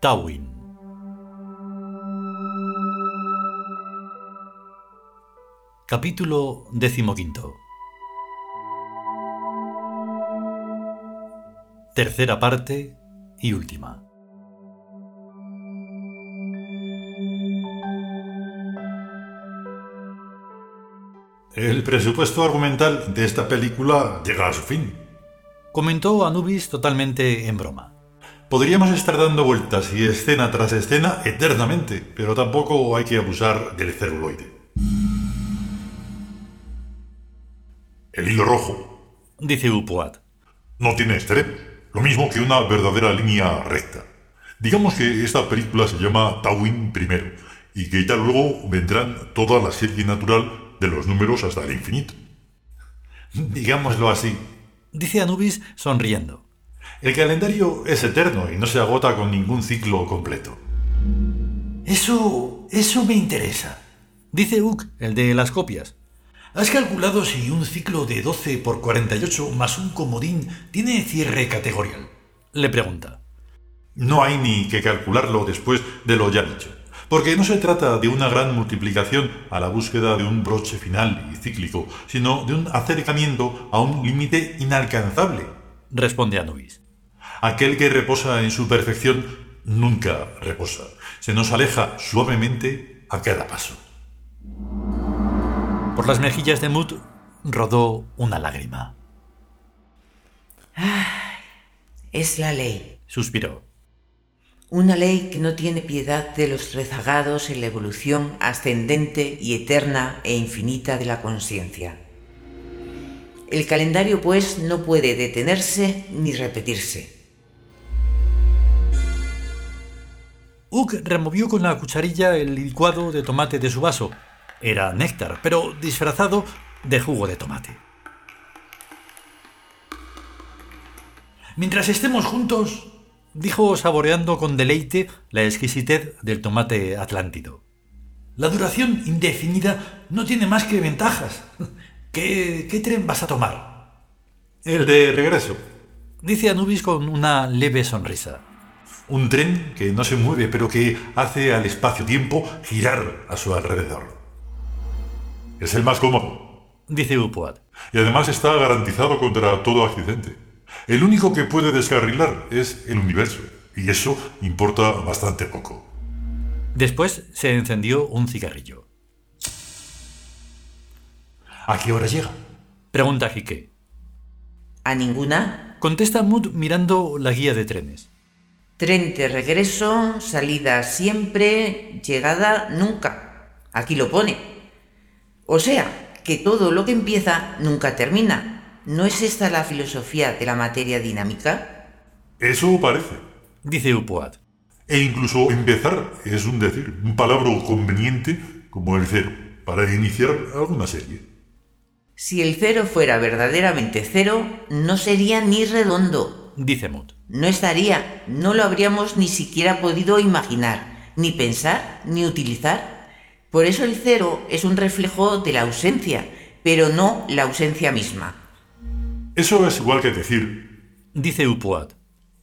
Tawin. Capítulo decimoquinto. Tercera parte y última. El presupuesto argumental de esta película llega a su fin. Comentó Anubis totalmente en broma. Podríamos estar dando vueltas y escena tras escena eternamente, pero tampoco hay que abusar del celuloide. El hilo rojo Dice Upuat. no tiene estrés, lo mismo que una verdadera línea recta. Digamos que esta película se llama Tawin primero, y que ya luego vendrán toda la serie natural de los números hasta el infinito. Digámoslo así, Dice Anubis sonriendo. El calendario es eterno y no se agota con ningún ciclo completo. Eso, eso me interesa. Dice Uk, el de las copias. ¿Has calculado si un ciclo de 12 por 48 más un comodín tiene cierre categorial? Le pregunta. No hay ni que calcularlo después de lo ya dicho, porque no se trata de una gran multiplicación a la búsqueda de un broche final y cíclico, sino de un acercamiento a un límite inalcanzable. Responde Anubis. Aquel que reposa en su perfección nunca reposa, se nos aleja suavemente a cada paso. Por las mejillas de Mut rodó una lágrima. Es la ley. Suspiró. Una ley que no tiene piedad de los rezagados en la evolución ascendente y eterna e infinita de la conciencia. El calendario, pues, no puede detenerse ni repetirse. Uk removió con la cucharilla el licuado de tomate de su vaso. Era néctar, pero disfrazado de jugo de tomate. Mientras estemos juntos, Dijo saboreando con deleite la exquisitez del tomate atlántido. la duración indefinida no tiene más que ventajas. ¿Qué, qué tren vas a tomar? El de regreso, Dice Anubis con una leve sonrisa. un tren que no se mueve pero que hace al espacio-tiempo girar a su alrededor. Es el más cómodo Dice Upuat. y además está garantizado contra todo accidente. El único que puede descarrilar es el universo y eso importa bastante poco. Después se encendió un cigarrillo. ¿A qué hora llega? Pregunta Jique. ¿A ninguna? Contesta Mut mirando la guía de trenes. Tren de regreso, salida siempre, llegada nunca. Aquí lo pone. O sea, que todo lo que empieza nunca termina. ¿No es esta la filosofía de la materia dinámica? Eso parece. Dice Upuat. E incluso empezar es un decir, un palabra conveniente como el cero, para iniciar alguna serie. Si el cero fuera verdaderamente cero, no sería ni redondo. Dice Mut. No estaría, no lo habríamos ni siquiera podido imaginar, ni pensar, ni utilizar. Por eso el cero es un reflejo de la ausencia, pero no la ausencia misma. Eso es igual que decir Dice Upuat.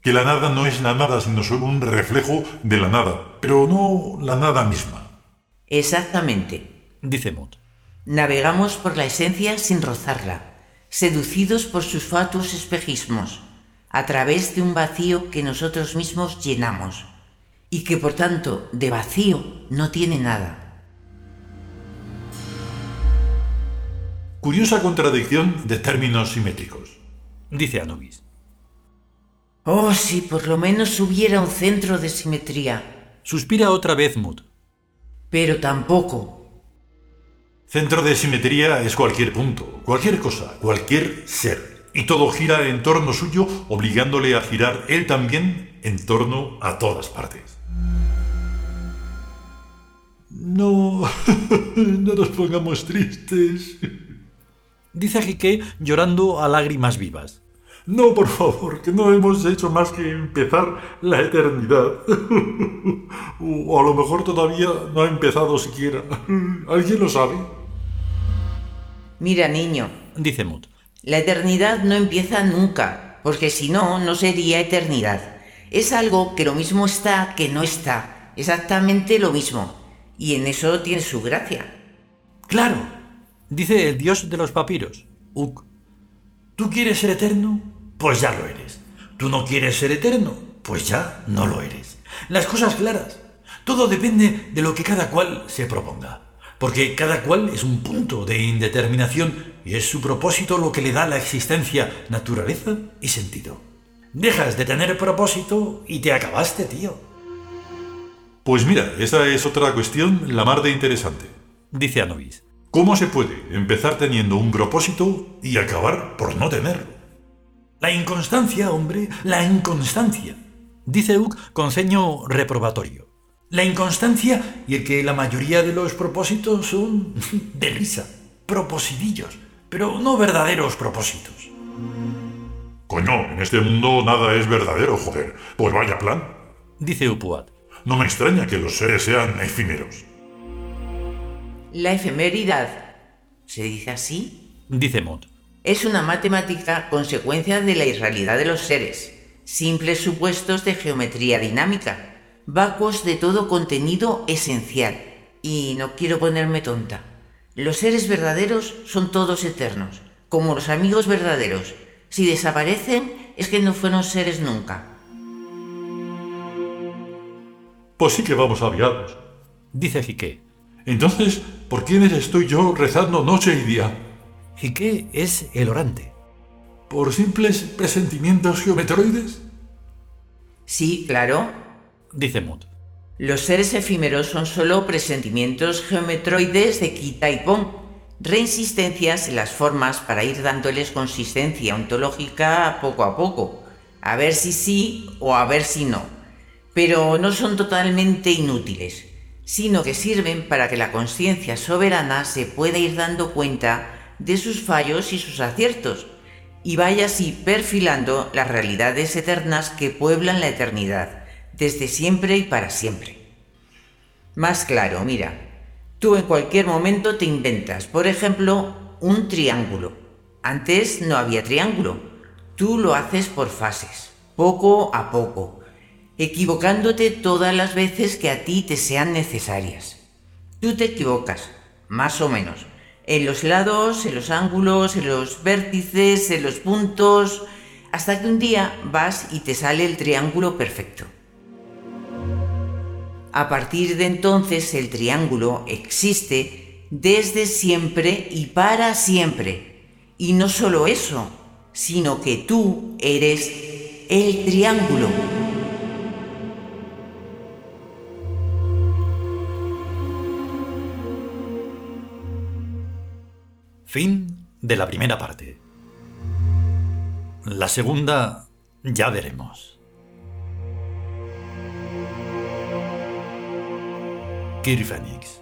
que la nada no es la nada, sino solo un reflejo de la nada, pero no la nada misma. Exactamente. Dice Mut. Navegamos por la esencia sin rozarla, seducidos por sus fatuos espejismos, a través de un vacío que nosotros mismos llenamos, y que por tanto de vacío no tiene nada. Curiosa contradicción de términos simétricos. Dice Anubis. Oh, si por lo menos hubiera un centro de simetría, Suspira otra vez Mut. pero tampoco. Centro de simetría es cualquier punto, cualquier cosa, cualquier ser. Y todo gira en torno suyo, obligándole a girar él también en torno a todas partes. No, no nos pongamos tristes. Dice Jique llorando a lágrimas vivas. No, por favor, que no hemos hecho más que empezar la eternidad. o a lo mejor todavía no ha empezado siquiera. ¿Alguien lo sabe? Mira, niño, Dice Mut. la eternidad no empieza nunca, porque si no, no sería eternidad. Es algo que lo mismo está que no está, exactamente lo mismo, y en eso tiene su gracia. Claro, dice el dios de los papiros, Uk. ¿Tú quieres ser eterno? Pues ya lo eres. ¿Tú no quieres ser eterno? Pues ya no lo eres. Las cosas claras. Todo depende de lo que cada cual se proponga. Porque cada cual es un punto de indeterminación y es su propósito lo que le da la existencia, naturaleza y sentido. Dejas de tener propósito y te acabaste, tío. Pues mira, esa es otra cuestión la mar de interesante. Dice Anubis. ¿Cómo se puede empezar teniendo un propósito y acabar por no tenerlo? La inconstancia, hombre, la inconstancia. Dice Uck con ceño reprobatorio. La inconstancia y el que la mayoría de los propósitos son de risa, propositillos, pero no verdaderos propósitos. Coño, en este mundo nada es verdadero, joder. Pues vaya plan. Dice Upuat. No me extraña que los seres sean efímeros. La efemeridad, ¿se dice así? Dice Mott. Es una matemática consecuencia de la irrealidad de los seres, simples supuestos de geometría dinámica, vacuos de todo contenido esencial. Y no quiero ponerme tonta. Los seres verdaderos son todos eternos, como los amigos verdaderos, si desaparecen es que no fueron seres nunca. Pues sí que vamos aviados. Dice Jique. Entonces, ¿por quiénes estoy yo rezando noche y día? Jique es el orante. ¿Por simples presentimientos geometroides? Sí, claro. Dice Mut. Los seres efímeros son solo presentimientos geometroides de quita y pon reinsistencias en las formas para ir dándoles consistencia ontológica poco a poco, a ver si sí o a ver si no. Pero no son totalmente inútiles, sino que sirven para que la conciencia soberana se pueda ir dando cuenta de sus fallos y sus aciertos, y vaya así perfilando las realidades eternas que pueblan la eternidad, desde siempre y para siempre. Más claro, mira, Tú en cualquier momento te inventas, por ejemplo, un triángulo. Antes no había triángulo. Tú lo haces por fases, poco a poco, equivocándote todas las veces que a ti te sean necesarias. Tú te equivocas, más o menos, en los lados, en los ángulos, en los vértices, en los puntos, hasta que un día vas y te sale el triángulo perfecto. A partir de entonces el triángulo existe desde siempre y para siempre. Y no solo eso, sino que tú eres el triángulo. Fin de la primera parte. La segunda ya veremos. Kid Phoenix.